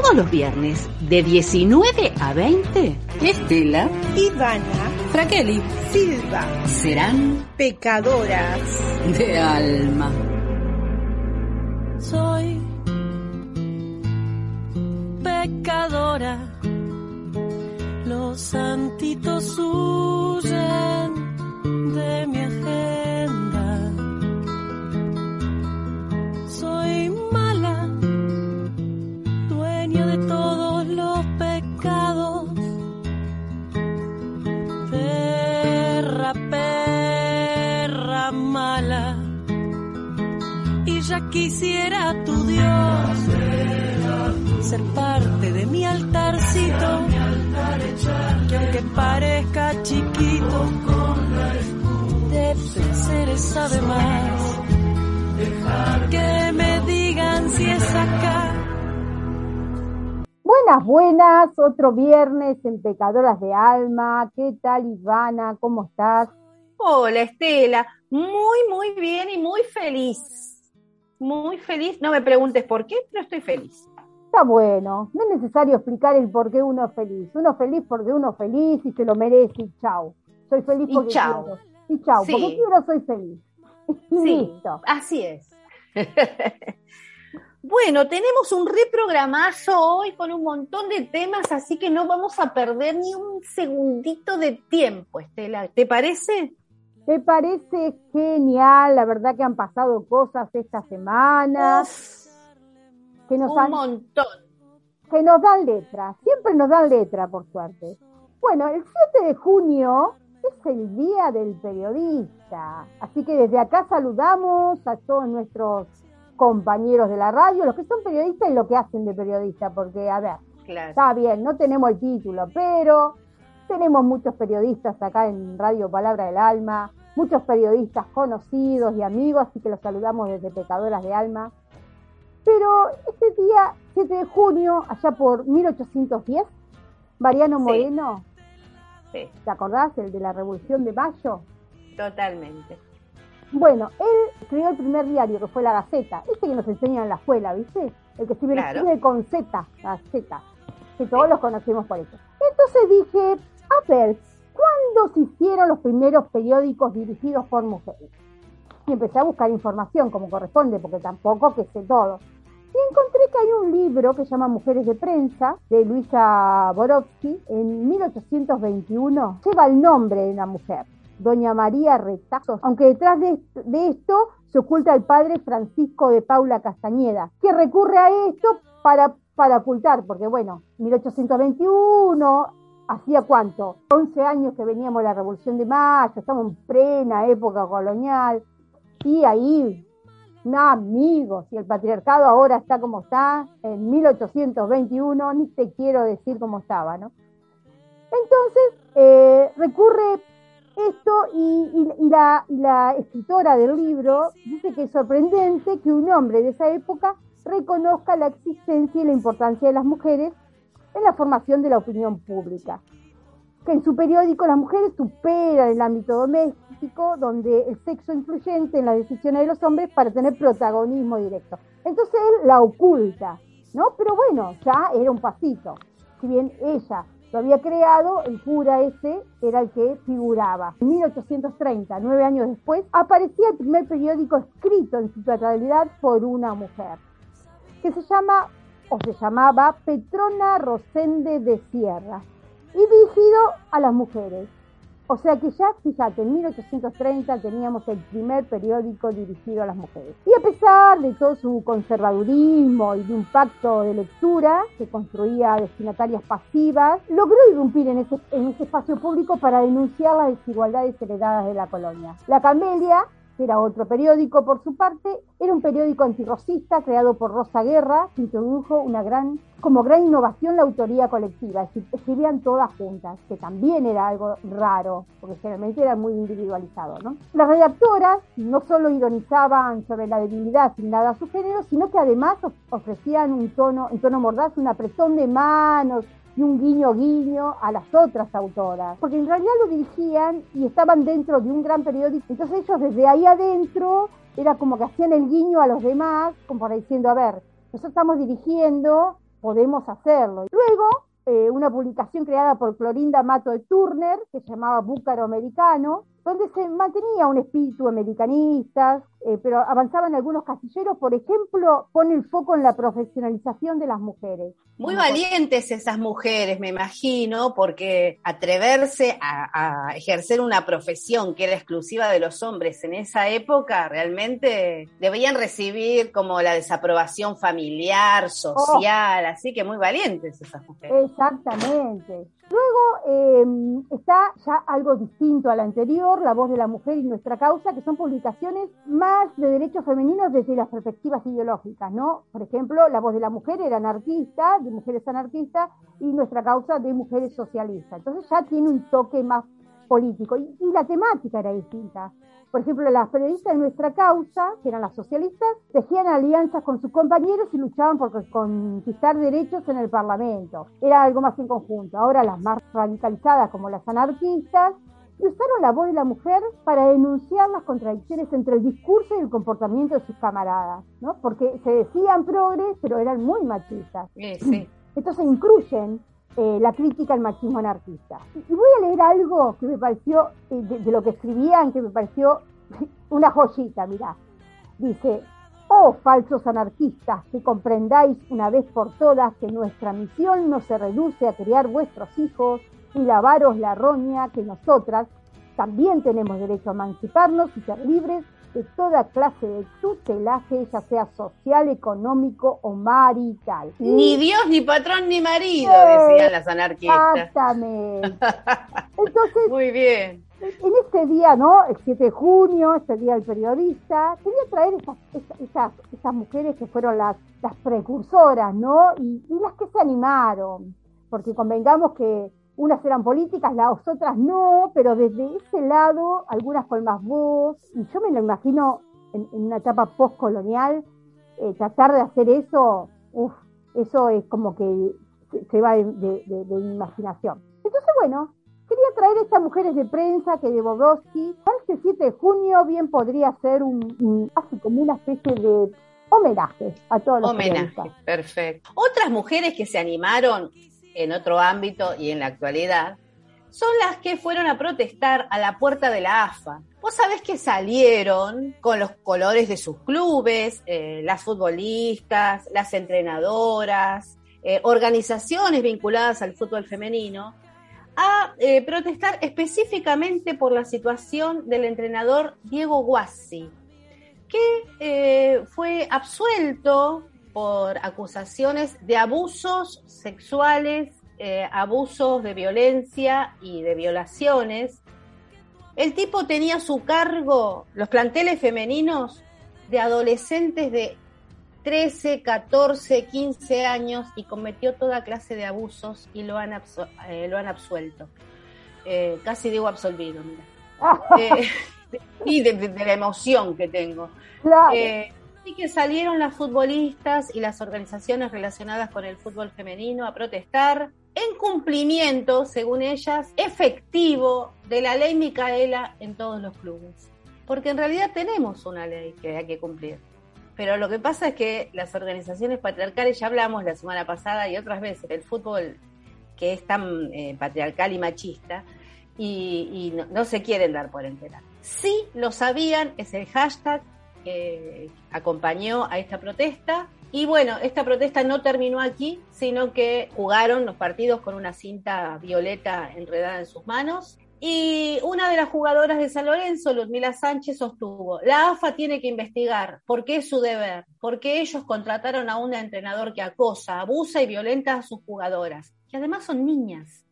todos los viernes de 19 a 20, Estela, Ivana, Fraqueli, Silva. Serán pecadoras. de alma. Soy pecadora, los santitos huyen ya quisiera tu Dios ser parte de mi altarcito. Que aunque parezca chiquito, de placeres sabe más. Que me digan si es acá. Buenas, buenas, otro viernes en Pecadoras de Alma. ¿Qué tal, Ivana? ¿Cómo estás? Hola, Estela. Muy, muy bien y muy feliz. Muy feliz. No me preguntes por qué, pero estoy feliz. Está bueno, no es necesario explicar el por qué uno es feliz. Uno es feliz porque uno es feliz y se lo merece y chao. Soy feliz Y porque chao. quiero. Y chao, Sí. porque quiero soy feliz. Y Sí, listo. así es. bueno, tenemos un reprogramazo hoy con un montón de temas, así que no vamos a perder ni un segundito de tiempo, Estela. ¿Te parece? Me parece genial, la verdad que han pasado cosas esta semana Uf, que nos un han montón. que nos dan letra, siempre nos dan letra, por suerte. Bueno, el 7 de junio es el Día del Periodista, así que desde acá saludamos a todos nuestros compañeros de la radio, los que son periodistas y lo que hacen de periodista, porque, a ver, Claro. está bien, no tenemos el título, pero tenemos muchos periodistas acá en Radio Palabra del Alma, muchos periodistas conocidos y amigos, así que los saludamos desde Pecadoras de Alma. Pero este día, 7 de junio, allá por 1810, Mariano. Moreno, Sí, ¿te acordás? El de la Revolución de Mayo. totalmente. Bueno, él escribió el primer diario, que fue La Gaceta. Este que nos enseñan en la escuela, ¿viste? El que escribe, Claro. con Z, Gaceta. Que todos los conocemos por eso. Entonces dije, a ver, ¿cuándo se hicieron los primeros periódicos dirigidos por mujeres? Y empecé a buscar información como corresponde, porque tampoco que sé todo. Y encontré que hay un libro que se llama Mujeres de Prensa, de Luisa Borowski, en 1821. Lleva el nombre de una mujer, Doña María Retazos, aunque detrás de, de esto se oculta el padre Francisco de Paula Castañeda, que recurre a esto para, para ocultar, porque bueno, 1821, ¿hacía cuánto? 11 años que veníamos la Revolución de Mayo, estamos en plena época colonial, y ahí amigos, si el patriarcado ahora está como está, en 1821, ni te quiero decir cómo estaba, ¿no? Entonces, eh, recurre esto y, y- y y la escritora del libro dice que es sorprendente que un hombre de esa época reconozca la existencia y la importancia de las mujeres en la formación de la opinión pública. Que en su periódico las mujeres superan el ámbito doméstico, donde el sexo influyente en las decisiones de los hombres para tener protagonismo directo. Entonces él la oculta, ¿no? Pero bueno, ya era un pasito. Si bien ella lo había creado, el cura ese era el que figuraba. En 1830, nueve años después, aparecía el primer periódico escrito en su totalidad por una mujer, que se llama, o se llamaba Petrona Rosende de Sierra, y dirigido a las mujeres. O sea que ya, fíjate, en 1830 teníamos el primer periódico dirigido a las mujeres. Y a pesar de todo su conservadurismo y de un pacto de lectura que construía destinatarias pasivas, logró irrumpir en ese, en ese espacio público para denunciar las desigualdades heredadas de la colonia. La Camelia que era otro periódico por su parte, era un periódico antirrocista creado por Rosa Guerra, que introdujo una gran, como gran innovación la autoría colectiva, es decir, escribían todas juntas, que también era algo raro, porque generalmente era muy individualizado, ¿no? Las redactoras no solo ironizaban sobre la debilidad asignada a su género, sino que además of- ofrecían un tono, en tono mordaz, un apretón de manos, y un guiño guiño a las otras autoras, porque en realidad lo dirigían y estaban dentro de un gran periódico, entonces ellos desde ahí adentro era como que hacían el guiño a los demás, como para diciendo, a ver, nosotros estamos dirigiendo podemos hacerlo. Luego, eh, una publicación creada por Clorinda Mato de Turner, que se llamaba Búcaro Americano, donde se mantenía un espíritu americanista, eh, pero avanzaban algunos casilleros, por ejemplo, pone el foco en la profesionalización de las mujeres. Muy valientes esas mujeres, me imagino, porque atreverse a, a, ejercer una profesión que era exclusiva de los hombres en esa época, realmente debían recibir como la desaprobación familiar, social, oh. así que muy valientes esas mujeres. Exactamente. Luego eh, está ya algo distinto al anterior, La voz de la mujer y nuestra causa, que son publicaciones más de derechos femeninos desde las perspectivas ideológicas, ¿no? Por ejemplo, La voz de la mujer era anarquista, de mujeres anarquistas, y nuestra causa de mujeres socialistas. Entonces ya tiene un toque más político y, y la temática era distinta. Por ejemplo, las periodistas de nuestra causa, que eran las socialistas, tejían alianzas con sus compañeros y luchaban por conquistar derechos en el Parlamento. Era algo más en conjunto. Ahora las más radicalizadas, como las anarquistas, usaron la voz de la mujer para denunciar las contradicciones entre el discurso y el comportamiento de sus camaradas, ¿no? Porque se decían progres, pero eran muy machistas. Sí, sí. Entonces incluyen eh, la crítica al machismo anarquista. Y voy a leer algo que me pareció, eh, de, de, lo que escribían, que me pareció una joyita, mirá. Dice, oh falsos anarquistas, que comprendáis una vez por todas que nuestra misión no se reduce a criar vuestros hijos y lavaros la roña, que nosotras también tenemos derecho a emanciparnos y ser libres de toda clase de tutelaje, ya sea social, económico o marital. Ni Dios, ni patrón, ni marido, decían las anarquistas. Exactamente. Entonces, muy bien. En este día, ¿no? El 7 de junio, este día del periodista, quería traer esas, esas, esas mujeres que fueron las, las precursoras, ¿no? Y, y las que se animaron, porque convengamos que unas eran políticas, las otras no, pero desde ese lado, algunas con más voz, y yo me lo imagino en, en una etapa postcolonial, eh, tratar de hacer eso, uf, eso es como que se, va de, de, de, de, imaginación. Entonces, bueno, quería traer estas mujeres de prensa que de Bodowski, este 7 de junio bien podría ser un, un así como una especie de homenaje a todos los Homenaje, perfecto. Otras mujeres que se animaron en otro ámbito y en la actualidad, son las que fueron a protestar a la puerta de la AFA. Vos sabés que salieron con los colores de sus clubes, eh, las futbolistas, las entrenadoras, eh, organizaciones vinculadas al fútbol femenino, a eh, protestar específicamente por la situación del entrenador Diego Guassi, que fue absuelto por acusaciones de abusos sexuales, eh, abusos de violencia y de violaciones. El tipo tenía a su cargo los planteles femeninos de adolescentes de 13, 14, 15 años y cometió toda clase de abusos y lo han, eh, lo han absuelto. Eh, casi digo absolvido, mira. Y de, de, de, la emoción que tengo. Claro. Así que salieron las futbolistas y las organizaciones relacionadas con el fútbol femenino a protestar en cumplimiento, según ellas, efectivo de la ley Micaela en todos los clubes. Porque en realidad tenemos una ley que hay que cumplir. Pero lo que pasa es que las organizaciones patriarcales, ya hablamos la semana pasada y otras veces, el fútbol que es tan eh, patriarcal y machista, y, no, se quieren dar por enterar. Sí lo sabían, es el hashtag que acompañó a esta protesta. Y bueno, esta protesta no terminó aquí, sino que jugaron los partidos con una cinta violeta enredada en sus manos. Y una de las jugadoras de San Lorenzo, Ludmila Sánchez, sostuvo, la AFA tiene que investigar porque es su deber, porque ellos contrataron a un entrenador que acosa, abusa y violenta a sus jugadoras, que además son niñas.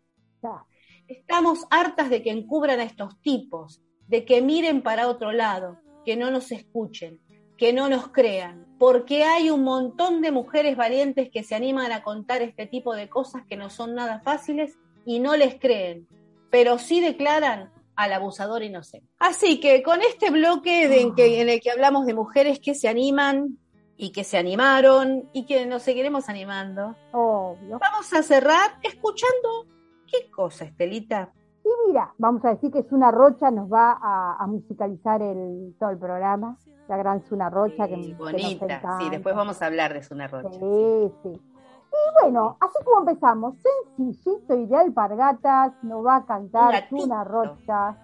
Estamos hartas de que encubran a estos tipos, de que miren para otro lado, que no nos escuchen, que no nos crean, porque hay un montón de mujeres valientes que se animan a contar este tipo de cosas que no son nada fáciles y no les creen, pero sí declaran al abusador inocente. Así que con este bloque de en, que, en el que hablamos de mujeres que se animan y que se animaron y que nos seguiremos animando, Obvio. vamos a cerrar escuchando qué cosa, Estelita. Y mira, vamos a decir que Zuna Rocha nos va a, a musicalizar el, todo el programa. La gran Zuna Rocha. Sí, que, bonita, que sí, después vamos a hablar de Zuna Rocha. Sí, sí. Y bueno, así como empezamos, sencillito y de alpargatas, nos va a cantar Un una gatito. rocha.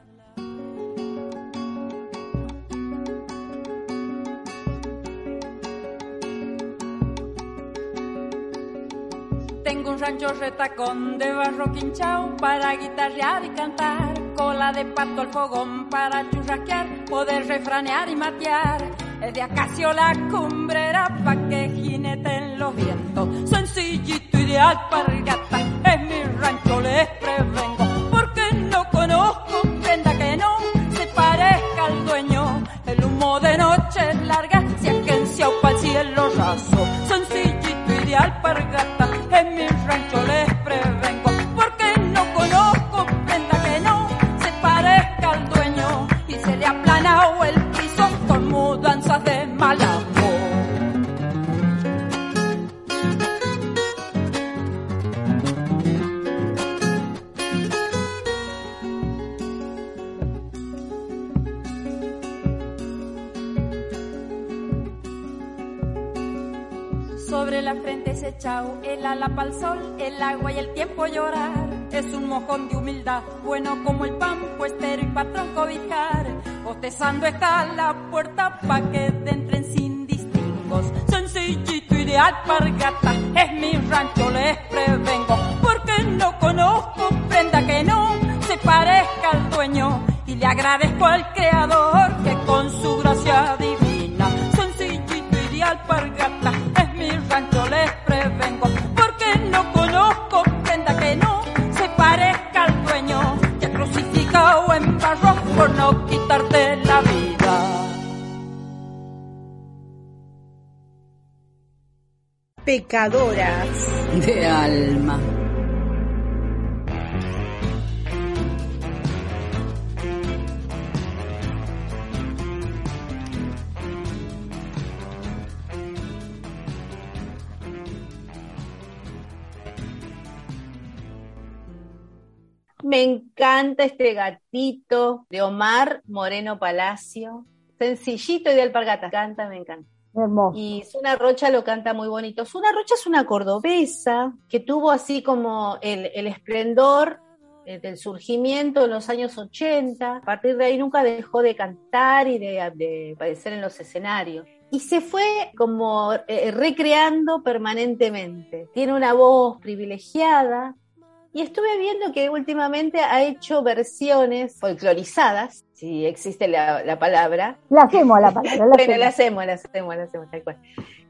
Tengo un rancho retacón de barro quinchao para guitarrear y cantar. Cola de pato al fogón para churrasquear, poder refranear y matear. Es de acacio la cumbrera pa' que jineten los vientos. Sencillito y de alpargata, es el sol, el agua y el tiempo llorar. Es un mojón de humildad, bueno como el pan, puestero y patrón cobijar. Bostezando está la puerta pa' que entren sin distingos. Sencillito y de por no quitarte la vida. Pecadoras. De alma. Me encanta este gatito de Omar Moreno Palacio. Sencillito y de alpargata. Canta, me encanta. Hermoso. Y Zuna Rocha lo canta muy bonito. Zuna Rocha es una cordobesa que tuvo así como el, el esplendor eh, del surgimiento en los años 80. A partir de ahí nunca dejó de cantar y de, de aparecer en los escenarios. Y se fue como eh, recreando permanentemente. Tiene una voz privilegiada. Y estuve viendo que últimamente ha hecho versiones folclorizadas, si existe la, la palabra, La hacemos la palabra. La bueno, la hacemos, la hacemos, la hacemos, tal cual.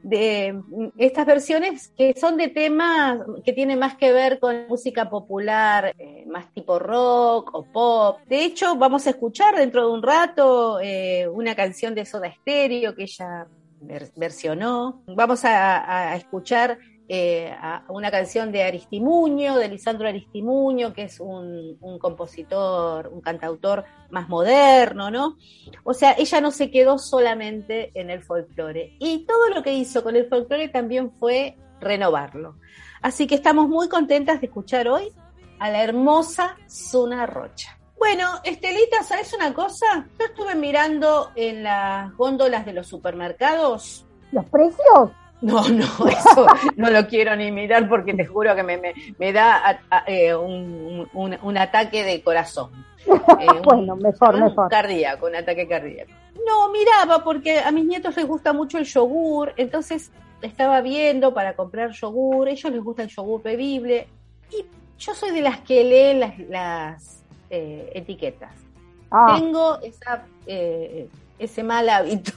De mm, estas versiones que son de temas que tienen más que ver con música popular, eh, más tipo rock o pop. De hecho, vamos a escuchar dentro de un rato eh, una canción de Soda Stereo que ella ver- versionó. Vamos a, a escuchar eh, a una canción de Aristimuño, de Lisandro Aristimuño, que es un, compositor, un cantautor más moderno, ¿no? O sea, ella no se quedó solamente en el folclore. Y todo lo que hizo con el folclore también fue renovarlo. Así que estamos muy contentas de escuchar hoy a la hermosa Zuna Rocha. Bueno, Estelita, ¿sabes una cosa? Yo estuve mirando en las góndolas de los supermercados. ¿Los precios? No, no, eso no lo quiero ni mirar porque te juro que me, me, me da a- a- eh, un, un- un ataque de corazón. Eh, un- Bueno, mejor, un mejor. Cardíaco, un ataque cardíaco. No, miraba porque a mis nietos les gusta mucho el yogur, entonces estaba viendo para comprar yogur, ellos les gusta el yogur bebible y yo soy de las que leen las, las eh, etiquetas. Ah, Tengo esa, eh, ese mal hábito,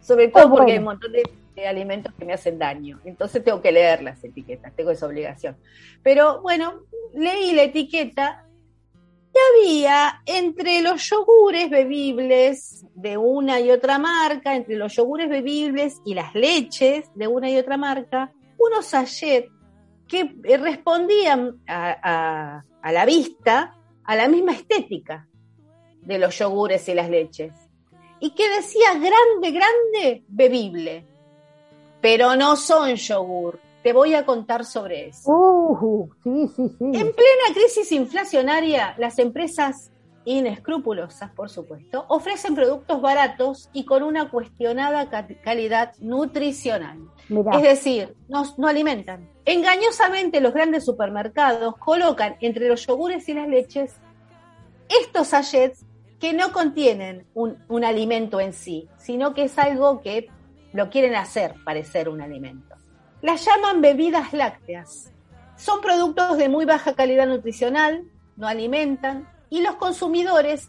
sobre todo Ah, porque bueno. hay un montón de alimentos que me hacen daño, entonces tengo que leer las etiquetas, tengo esa obligación. Pero bueno, leí la etiqueta y había entre los yogures bebibles de una y otra marca, entre los yogures bebibles y las leches de una y otra marca, unos sachets que eh, respondían a, a- a la vista a la misma estética de los yogures y las leches. Y que decía grande, grande, bebible. Pero no son yogur. Te voy a contar sobre eso. uh, sí, sí, sí. En plena crisis inflacionaria, las empresas inescrupulosas, por supuesto, ofrecen productos baratos y con una cuestionada ca- calidad nutricional. Mirá. Es decir, no, no alimentan. Engañosamente los grandes supermercados colocan entre los yogures y las leches estos sachets que no contienen un, un alimento en sí, sino que es algo que lo quieren hacer parecer un alimento. Las llaman bebidas lácteas. Son productos de muy baja calidad nutricional, no alimentan, y los consumidores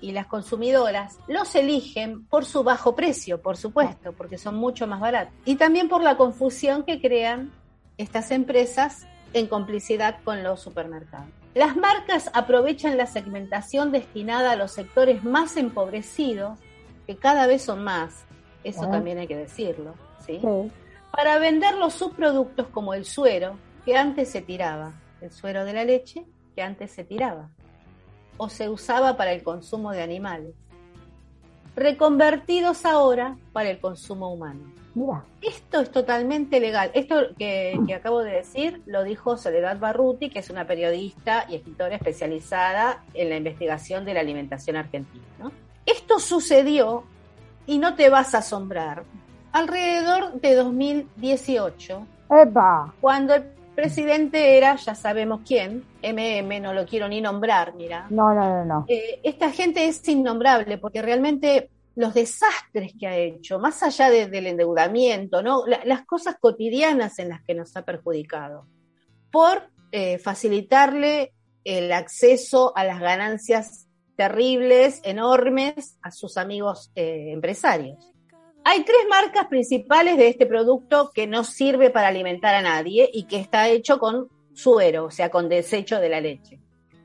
y las consumidoras los eligen por su bajo precio, por supuesto, porque son mucho más baratos. Y también por la confusión que crean estas empresas en complicidad con los supermercados. Las marcas aprovechan la segmentación destinada a los sectores más empobrecidos, que cada vez son más, eso Ah. también hay que decirlo, ¿sí? Sí. para vender los subproductos como el suero, que antes se tiraba, el suero de la leche, que antes se tiraba, o se usaba para el consumo de animales, reconvertidos ahora para el consumo humano. Mira, Esto es totalmente legal. Esto que, que acabo de decir lo dijo Soledad Barruti, que es una periodista y escritora especializada en la investigación de la alimentación argentina. ¿no? Esto sucedió, y no te vas a asombrar, alrededor de 2018, ¡epa! cuando el presidente era, ya sabemos quién, MM, no lo quiero ni nombrar, mira. No, no, no, no. Eh, esta gente es innombrable porque realmente los desastres que ha hecho, más allá de- del endeudamiento, ¿no? La- las cosas cotidianas en las que nos ha perjudicado, por eh, facilitarle el acceso a las ganancias terribles, enormes, a sus amigos eh, empresarios. Hay tres marcas principales de este producto que no sirve para alimentar a nadie y que está hecho con suero, o sea, con desecho de la leche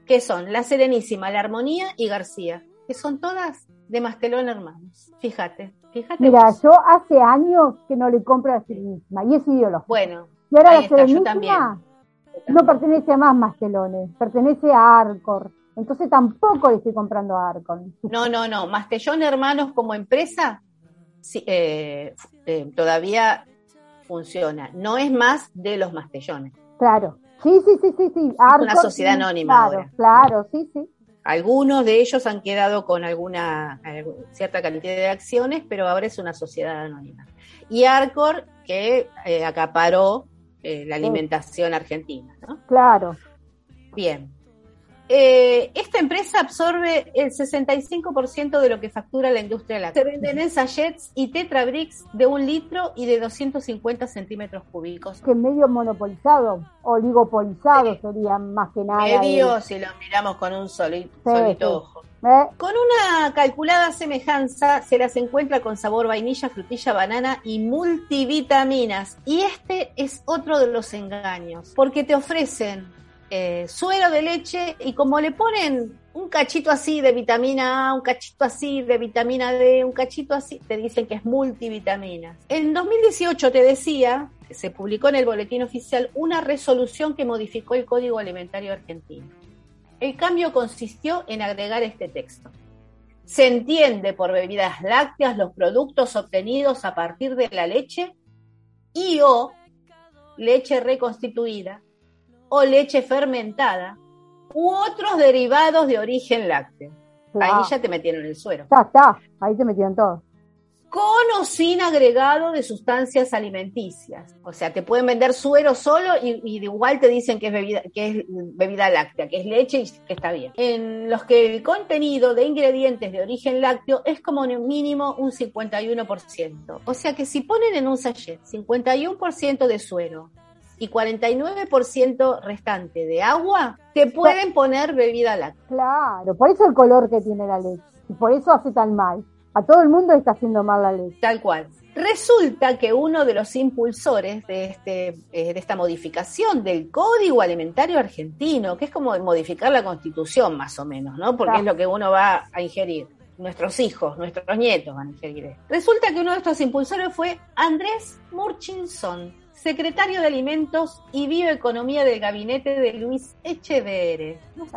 que son La Serenísima, La Armonía y García, que son todas de Mastelón Hermanos. Fíjate, fíjate. Mira, vos. yo hace años que no le compro a la Serenísima y es ideológico. Bueno, Y ahora la está, yo Serenísima también. no pertenece a más Mastelones, pertenece a Arcor. Entonces tampoco le estoy comprando a Arcor. no, no, no, Mastellón Hermanos como empresa sí, eh, eh, todavía funciona. No es más de los Mastellones. Claro. Sí, sí, sí, sí, sí. Arcor, sociedad sí, anónima Claro, ahora. claro, sí, sí. Algunos de ellos han quedado con alguna algu- cierta cantidad de acciones, pero ahora es una sociedad anónima. Y Arcor, que eh, acaparó la alimentación argentina. ¿no? Claro. Bien. Eh, esta empresa absorbe el 65% de lo que factura la industria láctea. Se venden en sachets y tetrabricks de un litro y de 250 centímetros cúbicos. Que medio monopolizado, oligopolizado Sí. sería más que nada. Medio el- si lo miramos con un Sí, solito sí. ojo. ¿eh? Con una calculada semejanza se las encuentra con sabor vainilla, frutilla, banana y multivitaminas. Y este es otro de los engaños, porque te ofrecen eh, suero de leche y como le ponen un cachito así de vitamina A, un cachito así de vitamina D, un cachito así, te dicen que es multivitaminas. En 2018 te decía, se publicó en el boletín oficial una resolución que modificó el Código Alimentario Argentino. El cambio consistió en agregar este texto. Se entiende por bebidas lácteas los productos obtenidos a partir de la leche y o leche reconstituida o leche fermentada u otros derivados de origen lácteo. Claro. Ahí ya te metieron el suero. Ya está, ahí te metieron todo. Con o sin agregado de sustancias alimenticias. O sea, te pueden vender suero solo y, y de igual te dicen que es, bebida, que es bebida láctea, que es leche y que está bien. En los que el contenido de ingredientes de origen lácteo es como un mínimo un 51%. O sea que si ponen en un sachet 51% de suero y 49% restante de agua, te pueden poner bebida láctea. Claro, por eso el color que tiene la leche. Y por eso hace tan mal. A todo el mundo le está haciendo mal la leche. Tal cual. Resulta que uno de los impulsores de, este, eh, de esta modificación del Código Alimentario Argentino, que es como modificar la Constitución más o menos, ¿no? Porque Claro. es lo que uno va a ingerir. Nuestros hijos, nuestros nietos van a ingerir. Resulta que uno de estos impulsores fue Andrés Murchison, secretario de Alimentos y Bioeconomía del gabinete de Luis Echeverre. No sé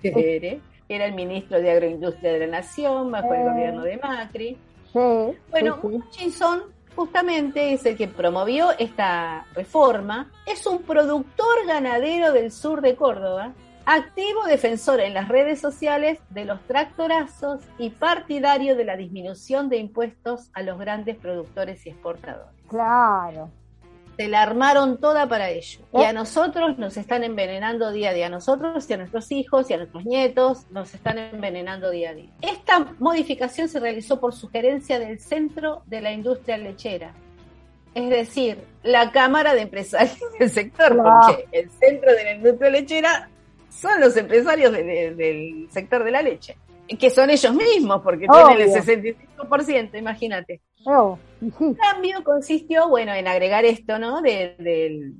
si Echeverre. Era el ministro de Agroindustria de la Nación bajo el gobierno de Macri. Sí, Bueno, sí, sí. Hutchinson justamente es el que promovió esta reforma. Es un productor ganadero del sur de Córdoba activo defensor en las redes sociales de los tractorazos y partidario de la disminución de impuestos a los grandes productores y exportadores. Claro. Se la armaron toda para ello. Y ¿Eh? a nosotros nos están envenenando día a día. A nosotros y a nuestros hijos y a nuestros nietos nos están envenenando día a día. Esta modificación se realizó por sugerencia del Centro de la Industria Lechera. Es decir, la Cámara de Empresarios del sector, porque el Centro de la Industria Lechera son los empresarios de- de- del sector de la leche, que son ellos mismos, porque tienen el Obvio. 65%, imagínate. Oh, sí. El cambio consistió, bueno, en agregar esto, ¿no? De, del-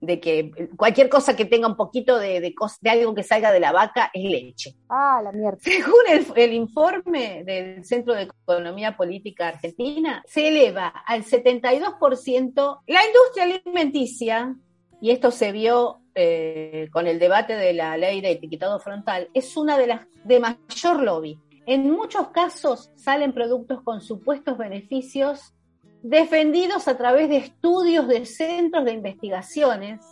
de que cualquier cosa que tenga un poquito de, de, de algo que salga de la vaca es leche. Ah, la mierda. Según el, el informe del Centro de Economía Política Argentina, se eleva al 72% la industria alimenticia, y esto se vio eh, con el debate de la ley de etiquetado frontal, es una de las de mayor lobby. En muchos casos salen productos con supuestos beneficios defendidos a través de estudios de centros de investigaciones,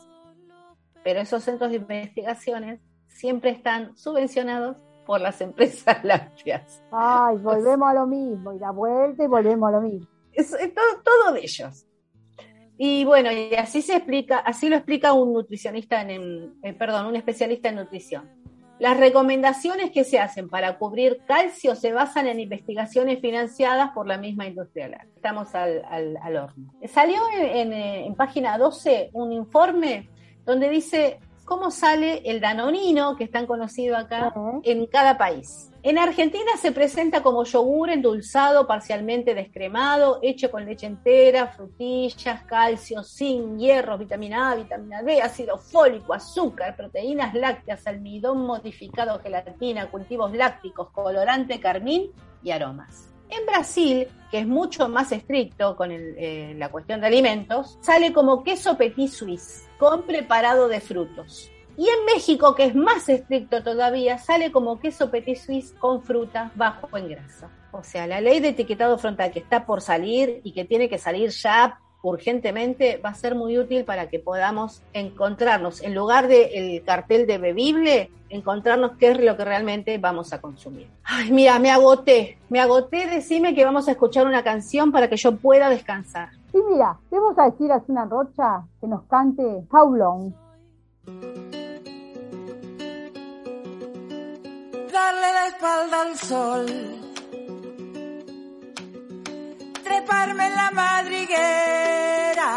pero esos centros de investigaciones siempre están subvencionados por las empresas lácteas. Ay, volvemos a lo mismo. Y la vuelta y volvemos a lo mismo. Es, todo de ellos. Y bueno, y así se explica, así lo explica un nutricionista en, en- eh, perdón, un especialista en nutrición. Las recomendaciones que se hacen para cubrir calcio se basan en investigaciones financiadas por la misma industria. Estamos al, al- al horno. Salió en, en, eh, en página 12 un informe donde dice cómo sale el danonino, que es tan conocido acá, en cada país. En Argentina se presenta como yogur endulzado, parcialmente descremado, hecho con leche entera, frutillas, calcio, zinc, hierro, vitamina A, vitamina D, ácido fólico, azúcar, proteínas lácteas, almidón modificado, gelatina, cultivos lácticos, colorante, carmín y aromas. En Brasil, que es mucho más estricto con eh, la cuestión de alimentos, sale como queso petit suisse, con preparado de frutos. Y en México, que es más estricto todavía, sale como queso petit suisse con fruta bajo en grasa. O sea, la ley de etiquetado frontal que está por salir y que tiene que salir ya urgentemente va a ser muy útil para que podamos encontrarnos, en lugar del cartel de bebible, encontrarnos qué es lo que realmente vamos a consumir. Ay, mira, me agoté, me agoté, decime que vamos a escuchar una canción para que yo pueda descansar. Y mira, vamos a decir a Zuna Rocha que nos cante How Long. Darle la espalda al sol, treparme en la madriguera,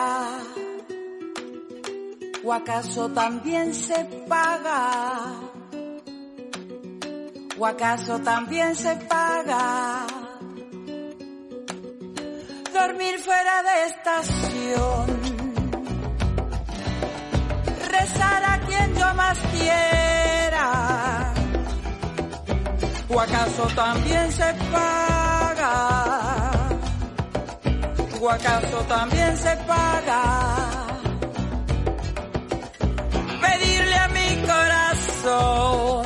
o acaso también se paga, o acaso también se paga, dormir fuera de estación, rezar a quien yo más quiera ¿O acaso también se paga? ¿O acaso también se paga? Pedirle a mi corazón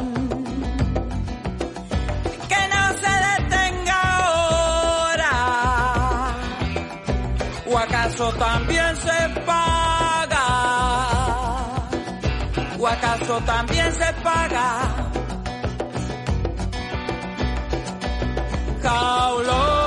que no se detenga ahora. ¿O acaso también se paga? ¿O acaso también se paga? 啊，我喽。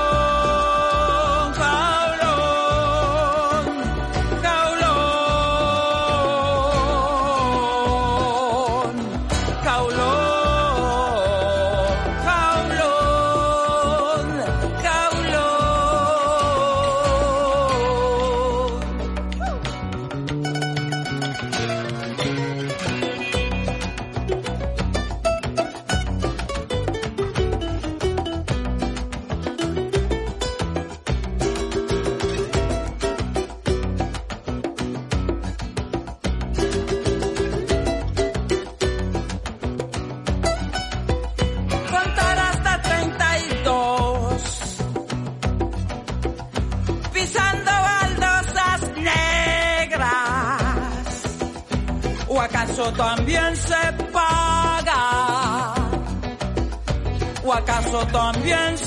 ¿O acaso también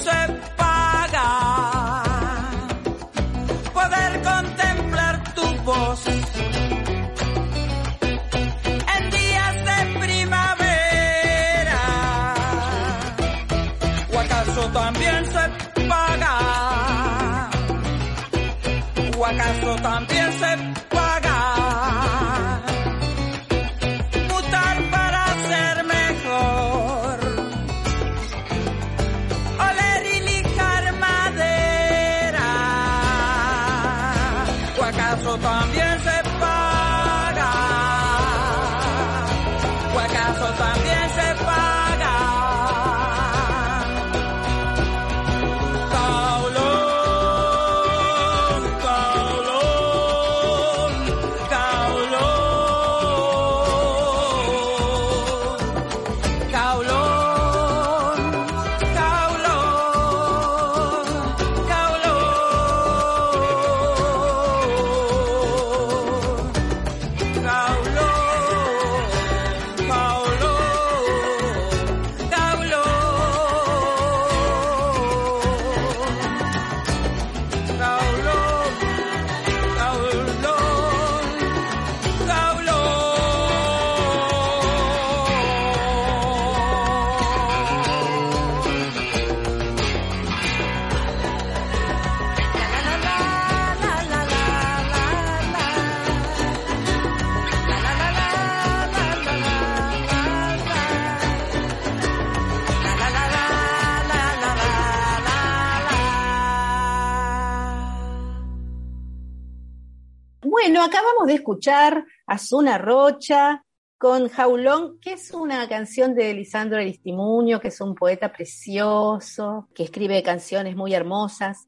escuchar a Zuna Rocha con Jaulón, que es una canción de Lisandro Aristimuño, que es un poeta precioso, que escribe canciones muy hermosas.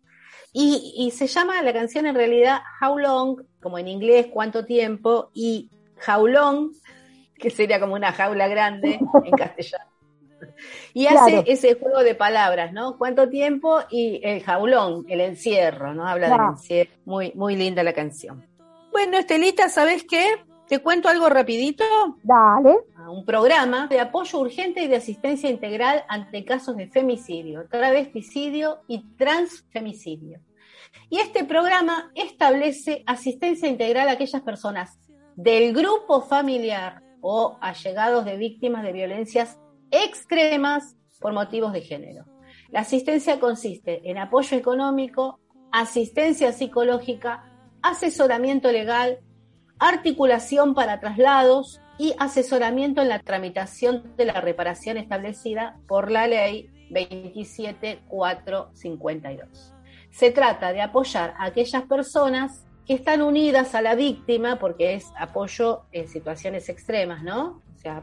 Y, se llama la canción en realidad How Long, como en inglés, cuánto tiempo, y Jaulón, que sería como una jaula grande en castellano. Y hace ese juego de palabras, ¿no? ¿Cuánto tiempo? Y el jaulón, el encierro, ¿no? Habla del encierro. Muy, muy linda la canción. Bueno, Estelita, ¿sabes qué? Te cuento algo rapidito. Dale. Un programa de apoyo urgente y de asistencia integral ante casos de femicidio, travesticidio y transfemicidio. Y este programa establece asistencia integral a aquellas personas del grupo familiar o allegados de víctimas de violencias extremas por motivos de género. La asistencia consiste en apoyo económico, asistencia psicológica, asesoramiento legal, articulación para traslados y asesoramiento en la tramitación de la reparación establecida por la ley 27452. Se trata de apoyar a aquellas personas que están unidas a la víctima, porque es apoyo en situaciones extremas, ¿no? O sea,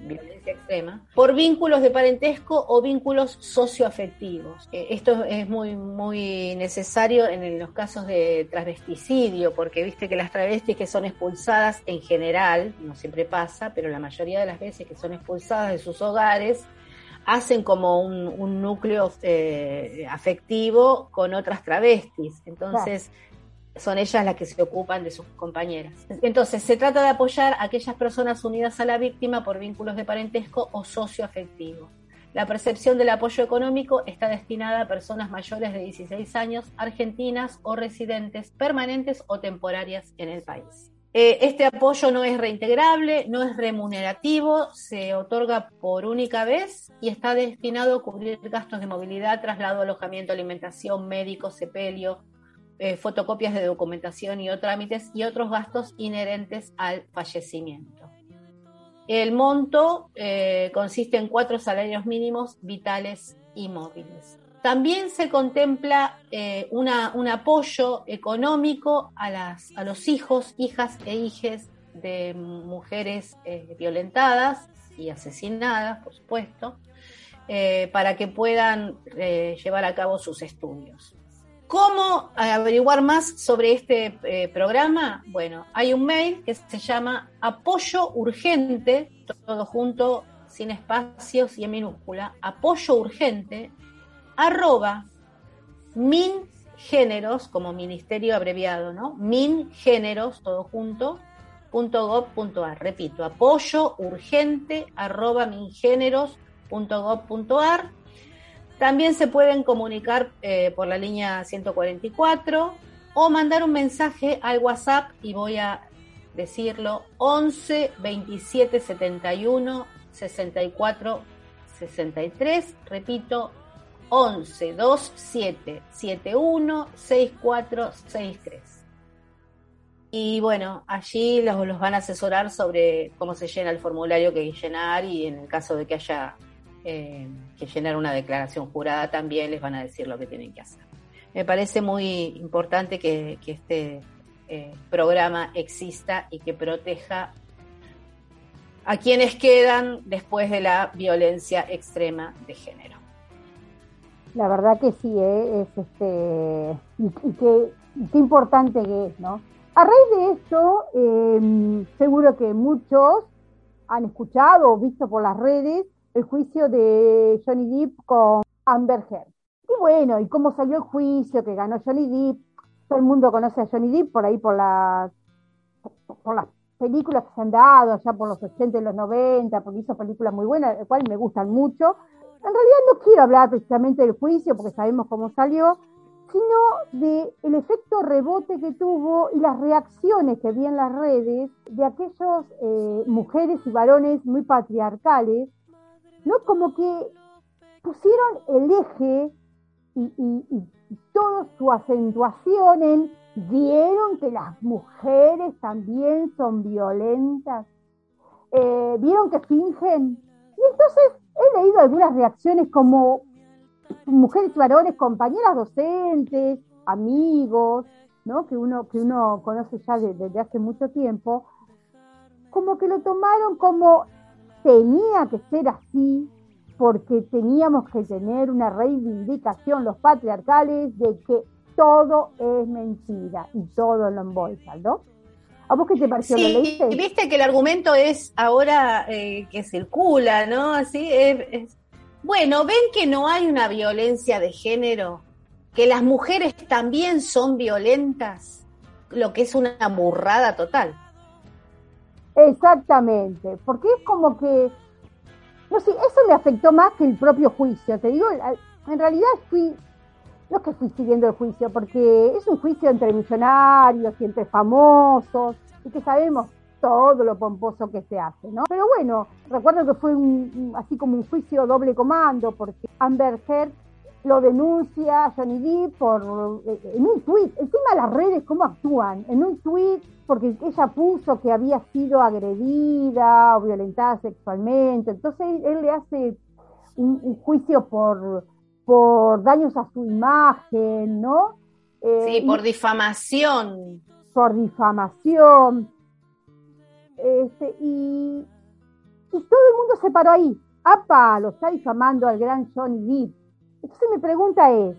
violencia extrema, por vínculos de parentesco o vínculos socioafectivos. Eh, esto es muy, muy necesario en los casos de transvesticidio, porque viste que las travestis que son expulsadas en general, no siempre pasa, pero la mayoría de las veces que son expulsadas de sus hogares, hacen como un, núcleo eh, afectivo con otras travestis. Entonces, son ellas las que se ocupan de sus compañeras. Entonces, se trata de apoyar a aquellas personas unidas a la víctima por vínculos de parentesco o socioafectivo. La percepción del apoyo económico está destinada a personas mayores de 16 años, argentinas o residentes permanentes o temporarias en el país. Eh, este apoyo no es reintegrable, no es remunerativo, se otorga por única vez y está destinado a cubrir gastos de movilidad, traslado, alojamiento, alimentación, médico, sepelio, eh, fotocopias de documentación y otros trámites y otros gastos inherentes al fallecimiento. El monto eh, consiste en cuatro salarios mínimos vitales y móviles. También se contempla eh, un apoyo económico a, los hijos, hijas e hijes de mujeres violentadas y asesinadas, por supuesto, para que puedan llevar a cabo sus estudios. ¿Cómo averiguar más sobre este eh, programa? Bueno, hay un mail que se llama apoyo urgente, todo junto, sin espacios y en minúscula, apoyo urgente, arroba mingéneros, como ministerio abreviado, ¿no? Mingéneros, todo junto, punto gov, punto ar. Repito, apoyo urgente, arroba mingéneros.gov.ar también se pueden comunicar eh, por la línea 144 o mandar un mensaje al WhatsApp y voy a decirlo 11 27 71 64 63. Repito, 11 27 71 64 63. Y bueno, allí los, los van a asesorar sobre cómo se llena el formulario que hay que llenar y en el caso de que haya eh, que llenar una declaración jurada también les van a decir lo que tienen que hacer. Me parece muy importante que, este eh, programa exista y que proteja a quienes quedan después de la violencia extrema de género. La verdad que sí, ¿eh? es este y, qué, importante que es, ¿no? A raíz de esto, em, seguro que muchos han escuchado o visto por las redes el juicio de Johnny Depp con Amber Heard. Y bueno, ¿y cómo salió el juicio que ganó Johnny Depp? Todo el mundo conoce a Johnny Depp por ahí por las por las películas que se han dado allá por los 80 y los 90, porque hizo películas muy buenas, las cuales me gustan mucho. En realidad no quiero hablar precisamente del juicio porque sabemos cómo salió, sino de el efecto rebote que tuvo y las reacciones que vi en las redes de aquellos eh, mujeres y varones muy patriarcales ¿no? Como que pusieron el eje y, toda su acentuación en vieron que las mujeres también son violentas, eh, vieron que fingen. Y entonces he leído algunas reacciones como mujeres y varones, compañeras docentes, amigos, ¿no? que, uno, que uno conoce ya desde hace mucho tiempo, como que lo tomaron como tenía que ser así, porque teníamos que tener una reivindicación los patriarcales de que todo es mentira y todo lo embolsa, ¿no? ¿A vos qué te pareció? ¿Lo leíste? Viste que el argumento es ahora eh, que circula, ¿no? Así es, Bueno, ven que no hay una violencia de género, que las mujeres también son violentas, lo que es una burrada total. Exactamente, porque es como que, no sé, eso me afectó más que el propio juicio. Te digo, en realidad fui no que fui siguiendo el juicio, porque es un juicio entre millonarios y entre famosos, y que sabemos todo lo pomposo que se hace, ¿no? Pero bueno, recuerdo que fue un, así como un juicio doble comando, porque Amber Heard lo denuncia a Johnny Depp por, eh, en un tuit, encima las redes cómo actúan, en un tuit porque ella puso que había sido agredida o violentada sexualmente, entonces él, le hace un juicio por por daños a su imagen, ¿no? Eh, sí, por difamación. Por difamación. Este, y, todo el mundo se paró ahí. ¡Apa! Lo está difamando al gran Johnny Depp. Entonces mi pregunta es,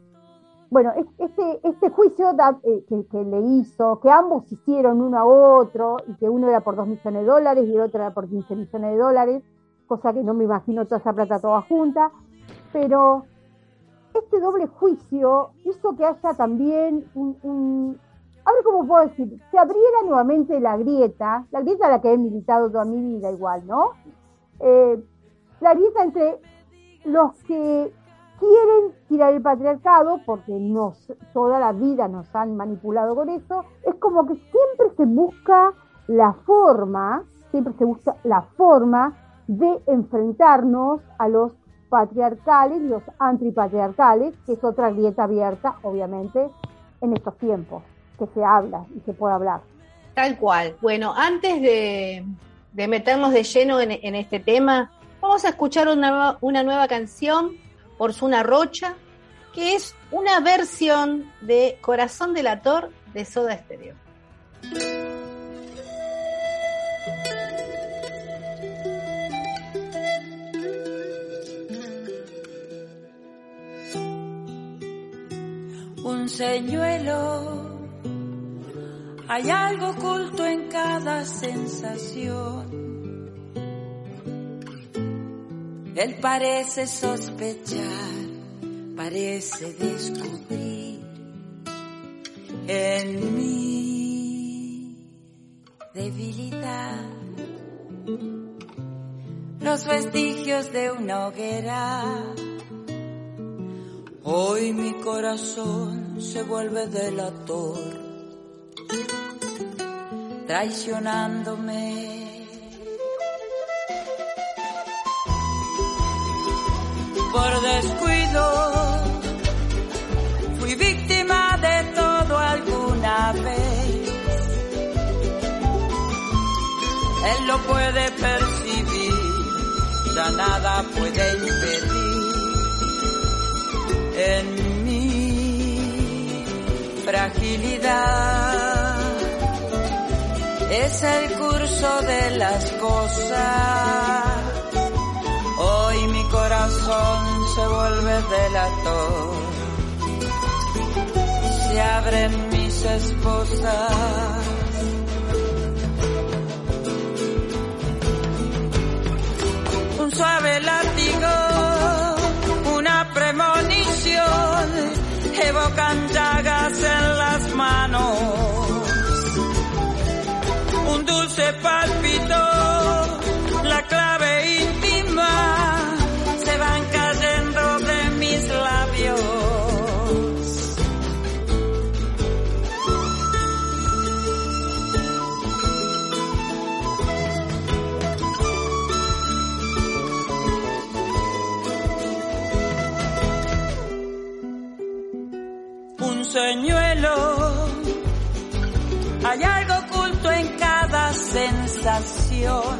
bueno, este, este juicio eh, que, le hizo, que ambos hicieron uno a otro, y que uno era por 2 millones de dólares y el otro era por 15 millones de dólares, cosa que no me imagino toda esa plata toda junta, pero este doble juicio hizo que haya también un, a ver cómo puedo decir, se abriera nuevamente la grieta, la grieta a la que he militado toda mi vida igual, ¿no? Eh, la grieta entre los que quieren tirar el patriarcado, porque nos, toda la vida nos han manipulado con eso, es como que siempre se busca la forma, siempre se busca la forma de enfrentarnos a los patriarcales y los antipatriarcales, que es otra grieta abierta, obviamente, en estos tiempos, que se habla y se puede hablar. Tal cual. Bueno, antes de, meternos de lleno en, este tema, vamos a escuchar una, una nueva canción por Zuna Rocha, que es una versión de Corazón del Ator de Soda Stereo. un señuelo. Hay algo oculto en cada sensación. Él parece sospechar, parece descubrir en mi debilidad los vestigios de una hoguera Hoy mi corazón se vuelve delator, traicionándome. Por descuido, fui víctima de todo alguna vez. Él lo puede percibir, ya nada puede impedir en mi fragilidad. Es el curso de las cosas. Se vuelve delator. Se abren mis esposas. Un suave látigo evocan llagas en las manos. Un dulce palpito, señuelo. Hay algo oculto en cada sensación.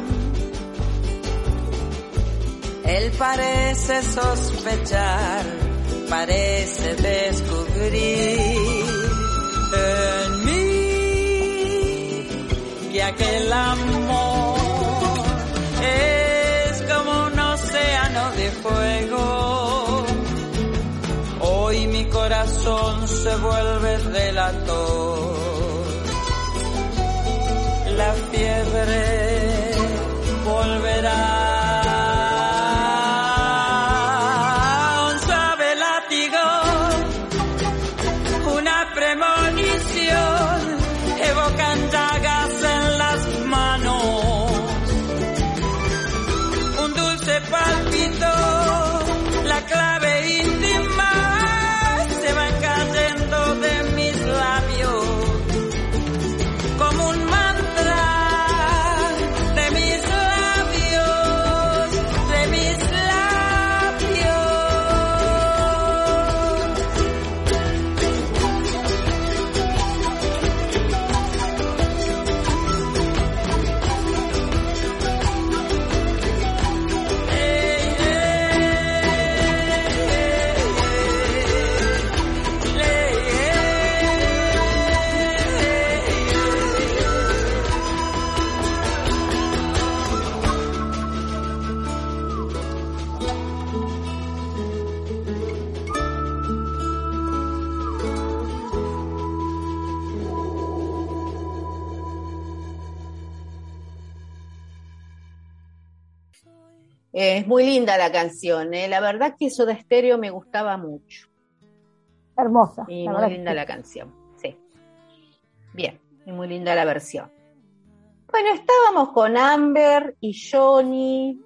Él parece sospechar, parece descubrir en que aquel amor es como un océano de fuego. Hoy mi corazón se vuelve delator. La fiebre volverá. La canción, ¿eh? la verdad que eso de estéreo me gustaba mucho. Hermosa. Y muy linda la canción, sí. Bien, y muy linda la versión. Bueno, estábamos con Amber y Johnny.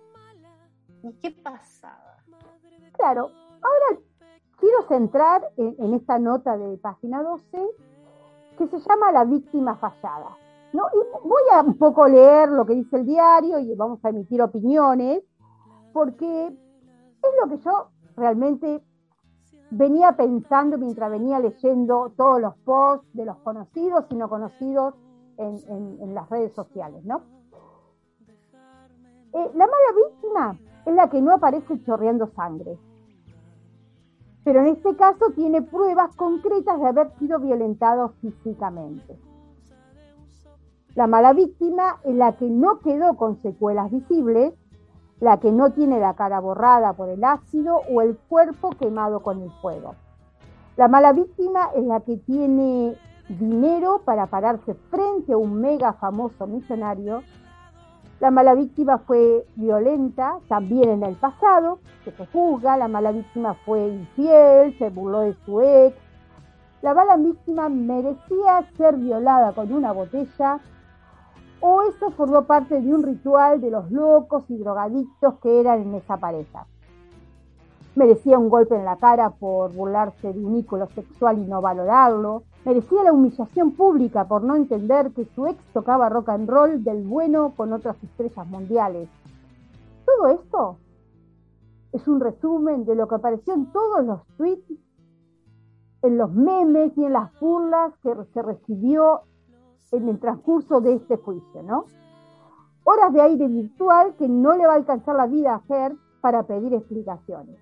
¿Y qué pasaba? Claro, ahora quiero centrar en, en esta nota de página 12 que se llama La víctima fallada. ¿no? Y voy a un poco leer lo que dice el diario y vamos a emitir opiniones, porque es lo que yo realmente venía pensando mientras venía leyendo todos los posts de los conocidos y no conocidos en, las redes sociales, ¿no? Eh, la mala víctima es la que no aparece chorreando sangre, pero en este caso tiene pruebas concretas de haber sido violentado físicamente. La mala víctima es la que no quedó con secuelas visibles, la que no tiene la cara borrada por el ácido o el cuerpo quemado con el fuego. La mala víctima es la que tiene dinero para pararse frente a un mega famoso millonario. La mala víctima fue violenta también en el pasado, se juzga. La mala víctima fue infiel, se burló de su ex. La mala víctima merecía ser violada con una botella o eso formó parte de un ritual de los locos y drogadictos que eran en esa pareja. Merecía un golpe en la cara por burlarse de un ícono sexual y no valorarlo. Merecía la humillación pública por no entender que su ex tocaba rock and roll del bueno con otras estrellas mundiales. Todo esto es un resumen de lo que apareció en todos los tweets, en los memes y en las burlas que se recibió en el transcurso de este juicio, ¿no? Horas de aire virtual que no le va a alcanzar la vida a Ger para pedir explicaciones.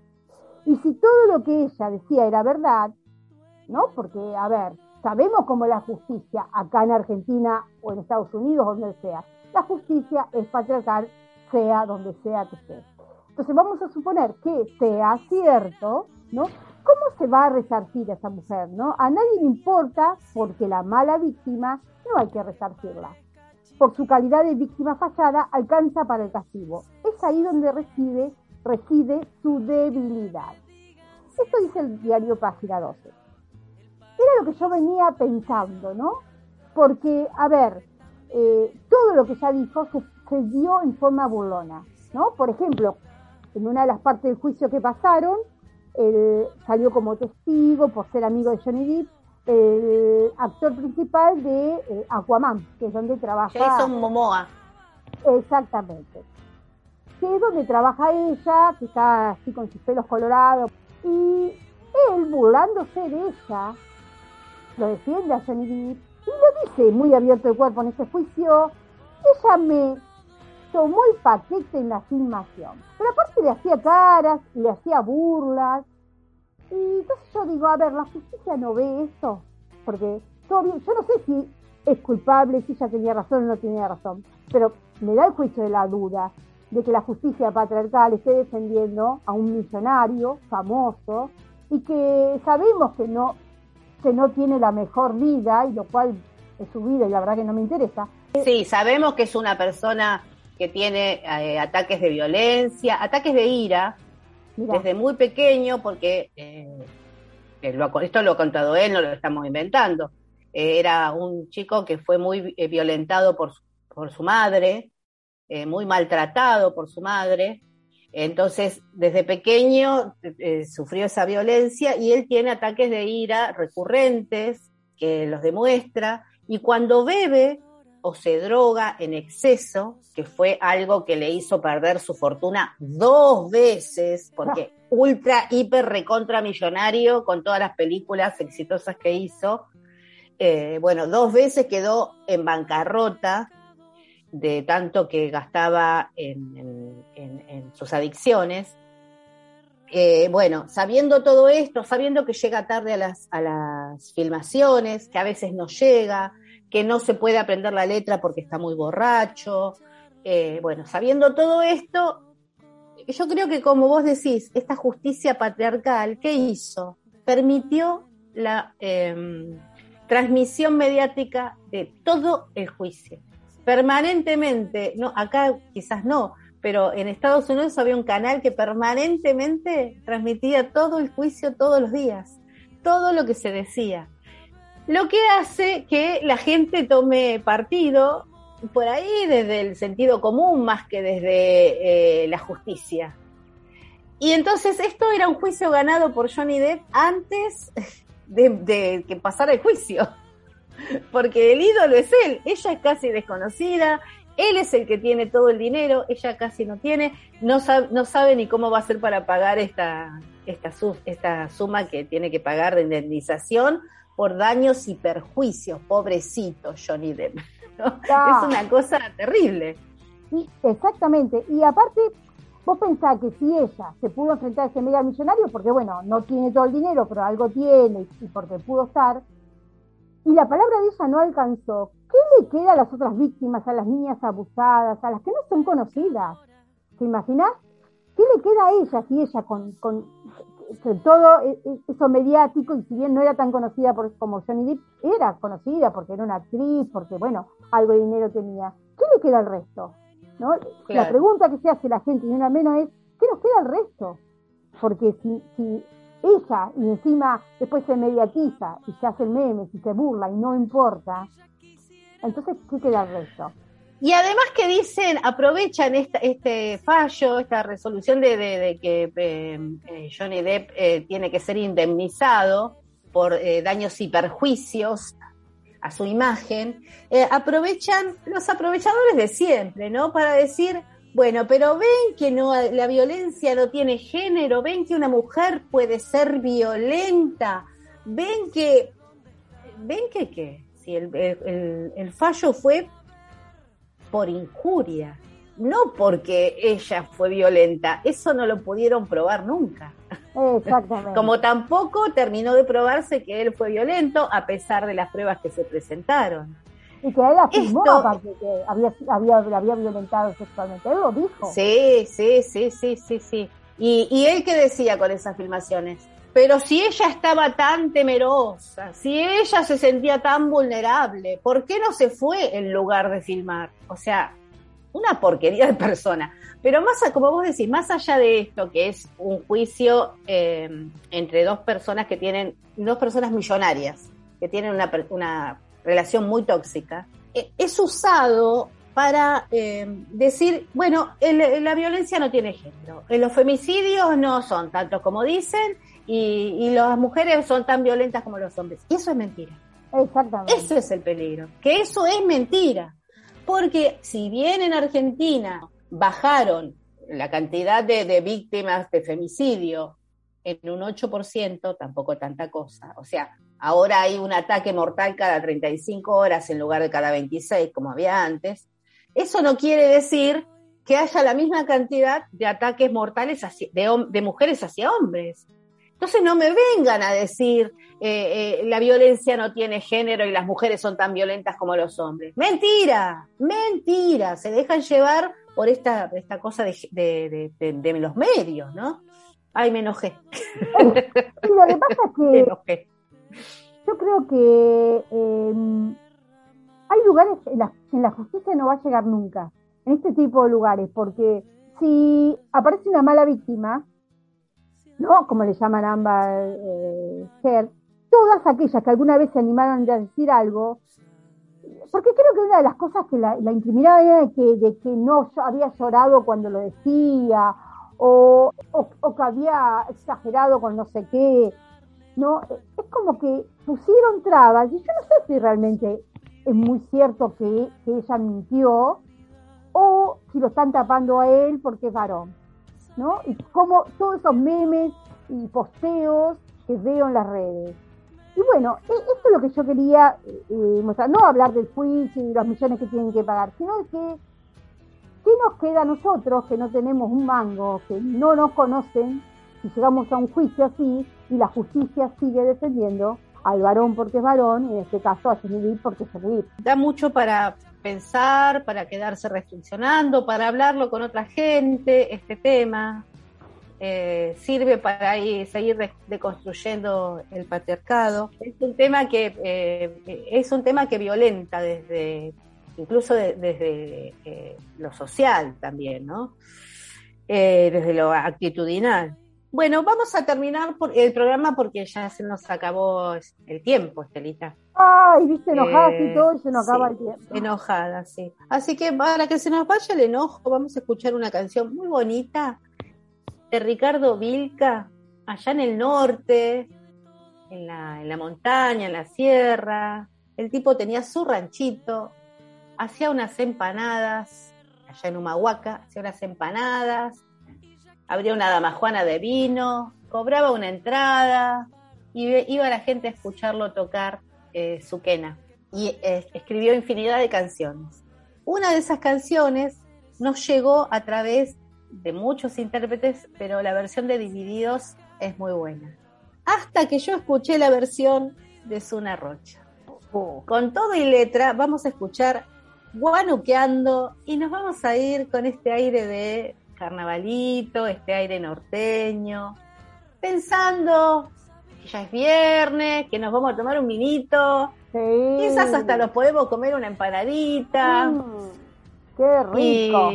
Y si todo lo que ella decía era verdad, ¿no? Porque, a ver, sabemos cómo la justicia acá en Argentina o en Estados Unidos, donde sea. La justicia es patriarcal, sea donde sea que esté. Entonces vamos a suponer que sea cierto, ¿no? ¿Cómo se va a resarcir a esa mujer, no? A nadie le importa porque la mala víctima no hay que resarcirla. Por su calidad de víctima fallada, alcanza para el castigo. Es ahí donde reside, reside su debilidad. Esto dice el diario Página 12. Era lo que yo venía pensando, ¿no? Porque, a ver, eh, todo lo que ya dijo se, se dio en forma burlona, ¿no? Por ejemplo, en una de las partes del juicio que pasaron, él salió como testigo por ser amigo de Johnny Depp, el actor principal de eh, Aquaman, que es donde trabaja. Jason Momoa. Exactamente. Que es donde trabaja ella, que está así con sus pelos colorados. Y él, burlándose de ella, lo defiende a Johnny Depp y lo dice muy abierto de cuerpo en este juicio. Ella me tomó el paquete en la filmación. Pero aparte le hacía caras, le hacía burlas. Y entonces yo digo, a ver, la justicia no ve esto. Porque bien, yo no sé si es culpable, si ella tenía razón o no tenía razón. Pero me da el juicio de la duda de que la justicia patriarcal esté defendiendo a un millonario famoso y que sabemos que no, que no tiene la mejor vida, y lo cual es su vida y la verdad que no me interesa. Sí, sabemos que es una persona que tiene eh, ataques de violencia, ataques de ira, desde muy pequeño, porque eh, esto lo ha contado él, no lo estamos inventando. Eh, era un chico que fue muy violentado por, por su madre, muy maltratado por su madre, entonces, desde pequeño sufrió esa violencia y él tiene ataques de ira recurrentes que los demuestra. Y cuando bebe o se droga en exceso, que fue algo que le hizo perder su fortuna dos veces, porque ultra, hiper, recontra millonario con todas las películas exitosas que hizo, eh, bueno, dos veces quedó en bancarrota de tanto que gastaba en, sus adicciones. Eh, bueno, sabiendo todo esto, sabiendo que llega tarde a las, a las filmaciones, que a veces no llega, que no se puede aprender la letra porque está muy borracho, eh, bueno, sabiendo todo esto, yo creo que como vos decís, esta justicia patriarcal, ¿qué hizo? Permitió la em, transmisión mediática de todo el juicio permanentemente, no, acá quizás no, pero en Estados Unidos había un canal que permanentemente transmitía todo el juicio todos los días, todo lo que se decía. Lo que hace que la gente tome partido por ahí desde el sentido común más que desde eh, la justicia. Y entonces esto era un juicio ganado por Johnny Depp antes de que pasara el juicio porque el ídolo es él, ella es casi desconocida, él es el que tiene todo el dinero, ella casi no tiene, no sabe, no sabe ni cómo va a ser para pagar esta, esta, esta suma que tiene que pagar de indemnización por daños y perjuicios, pobrecito Johnny Depp. Es una cosa terrible. Sí, exactamente. Y aparte, vos pensás que si ella se pudo enfrentar a ese mega millonario, porque bueno, no tiene todo el dinero, pero algo tiene y porque pudo estar, y la palabra de ella no alcanzó, ¿qué le queda a las otras víctimas, a las niñas abusadas, a las que no son conocidas? ¿Te imaginas? ¿Qué le queda a ella si ella con, con todo e, e, eso mediático y si bien no era tan conocida por, como Johnny Depp, era conocida porque era una actriz, porque bueno, algo de dinero tenía. ¿Qué le queda al resto? ¿No? La pregunta que se hace la gente, y una menos, es, ¿qué nos queda al resto? Porque si, si ella, y encima después se mediatiza y se hace memes y se burla y no importa, entonces, ¿qué queda el resto? Y además que dicen, aprovechan esta, este fallo, esta resolución de, que eh, eh, Johnny Depp eh, tiene que ser indemnizado por daños y perjuicios a su imagen, aprovechan los aprovechadores de siempre, ¿no? Para decir, bueno, pero ven que no, la violencia no tiene género, ven que una mujer puede ser violenta, ven que, ven que qué, si el, fallo fue por injuria, no porque ella fue violenta, eso no lo pudieron probar nunca. Exactamente. Como tampoco terminó de probarse que él fue violento a pesar de las pruebas que se presentaron. Y que él afirmó, aparte, que había, había, había violentado sexualmente. Él lo dijo. Sí, sí, sí, sí, sí, sí. Y, y él qué decía con esas filmaciones. Pero si ella estaba tan temerosa, si ella se sentía tan vulnerable, ¿por qué no se fue en lugar de filmar? O sea, una porquería de persona. Pero más, como vos decís, más allá de esto, que es un juicio eh, entre dos personas que tienen, dos personas millonarias, que tienen una, una relación muy tóxica, eh, es usado para eh, decir, bueno, la violencia no tiene género, los femicidios no son tantos como dicen y, y, las mujeres son tan violentas como los hombres. Y eso es mentira. Exactamente. Eso es el peligro, que eso es mentira. Porque si bien en Argentina bajaron la cantidad de, de víctimas de femicidio en un 8%, tampoco tanta cosa. O sea, Ahora hay un ataque mortal cada 35 horas en lugar de cada 26, como había antes. Eso no quiere decir que haya la misma cantidad de ataques mortales de, mujeres hacia hombres. Entonces no me vengan a decir eh, eh, la violencia no tiene género y las mujeres son tan violentas como los hombres. Mentira, mentira, se dejan llevar por esta, esta cosa de, de, de, los medios, ¿no? Ay, me enojé. lo que pasa es que yo creo que em, hay lugares en la, en la justicia no va a llegar nunca, en este tipo de lugares, porque si aparece una mala víctima, ¿no? Como le llaman a Amber eh, todas aquellas que alguna vez se animaron a decir algo, porque creo que una de las cosas que la, incriminaba era de que, no había llorado cuando lo decía, o, o, que había exagerado con no sé qué, ¿no? Es como que pusieron trabas, y yo no sé si realmente es muy cierto que, que ella mintió, o si lo están tapando a él porque es varón. ¿No? Y como todos esos memes y posteos que veo en las redes. Y bueno, e, esto es lo que yo quería eh, mostrar, no hablar del juicio y los millones que tienen que pagar, sino de que ¿qué nos queda a nosotros que no tenemos un mango, que no nos conocen, si llegamos a un juicio así y la justicia sigue defendiendo al varón porque es varón, y en este caso a Servir porque es. Da mucho para pensar, para quedarse reflexionando, para hablarlo con otra gente, este tema. Eh, sirve para ir, seguir deconstruyendo el patriarcado. Es un tema que eh, es un tema que violenta desde incluso desde eh, lo social también, ¿no? desde lo actitudinal. Bueno, vamos a terminar el programa porque ya se nos acabó el tiempo, Estelita. Ay, viste, enojada y todo y se nos acaba el tiempo. Enojada, sí. Así que para que se nos vaya el enojo, vamos a escuchar una canción muy bonita de Ricardo Vilca, allá en el norte, en la, en la montaña, en la sierra. El tipo tenía su ranchito, hacía unas empanadas, allá en Humahuaca, hacía unas empanadas, abría una damajuana de vino, cobraba una entrada y iba la gente a escucharlo tocar eh, su quena. Y eh, escribió infinidad de canciones. Una de esas canciones nos llegó a través de muchos intérpretes, pero la versión de Divididos es muy buena. Hasta que yo escuché la versión de Zuna Rocha. Con todo y letra vamos a escuchar Guanuqueando y nos vamos a ir con este aire de carnavalito, este aire norteño, pensando que ya es viernes, que nos vamos a tomar un vinito, quizás hasta nos podemos comer una empanadita. Mm, ¡Qué rico!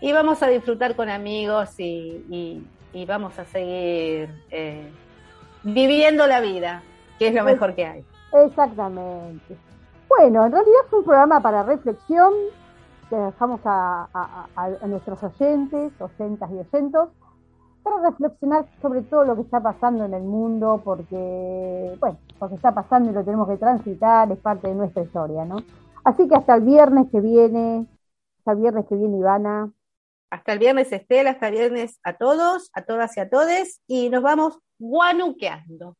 Y, vamos a disfrutar con amigos y, vamos a seguir eh, viviendo la vida, que es lo mejor que hay. Exactamente. Bueno, en realidad fue un programa para reflexión que dejamos a, nuestros oyentes, oyentas y oyentos, para reflexionar sobre todo lo que está pasando en el mundo, porque, bueno, lo que está pasando y lo tenemos que transitar, es parte de nuestra historia, ¿no? Así que hasta el viernes que viene, hasta el viernes que viene, Ivana. Hasta el viernes, Estela, hasta el viernes a todos, a todas y a todes, y nos vamos guanuqueando.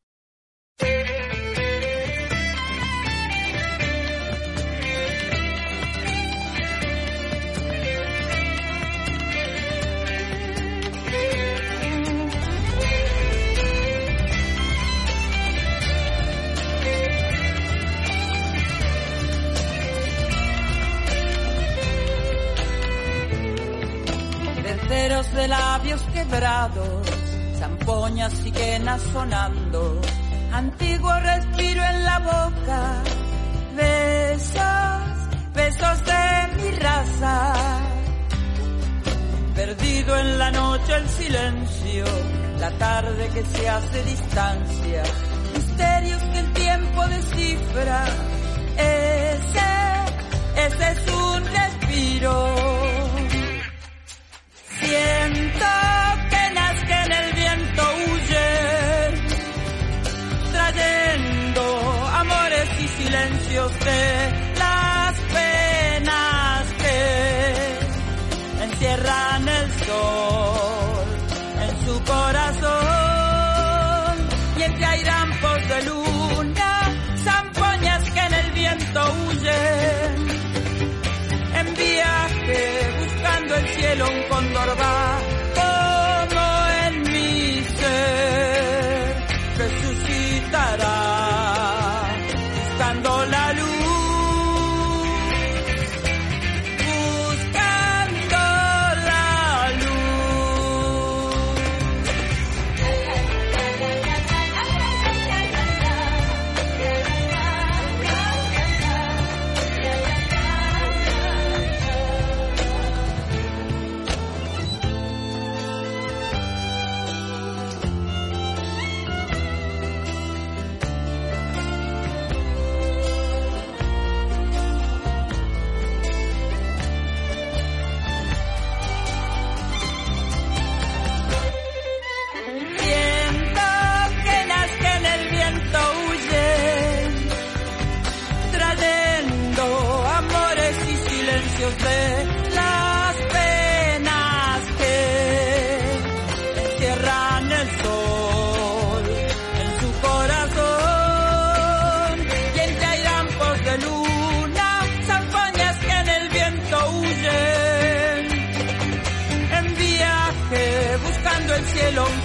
De labios quebrados, zampoñas quenas sonando, antiguo respiro en la boca, besos, besos de mi raza. Perdido en la noche el silencio, la tarde que se hace distancia, misterios que el tiempo descifra, ese, ese es un respiro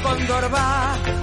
cielo un cóndor va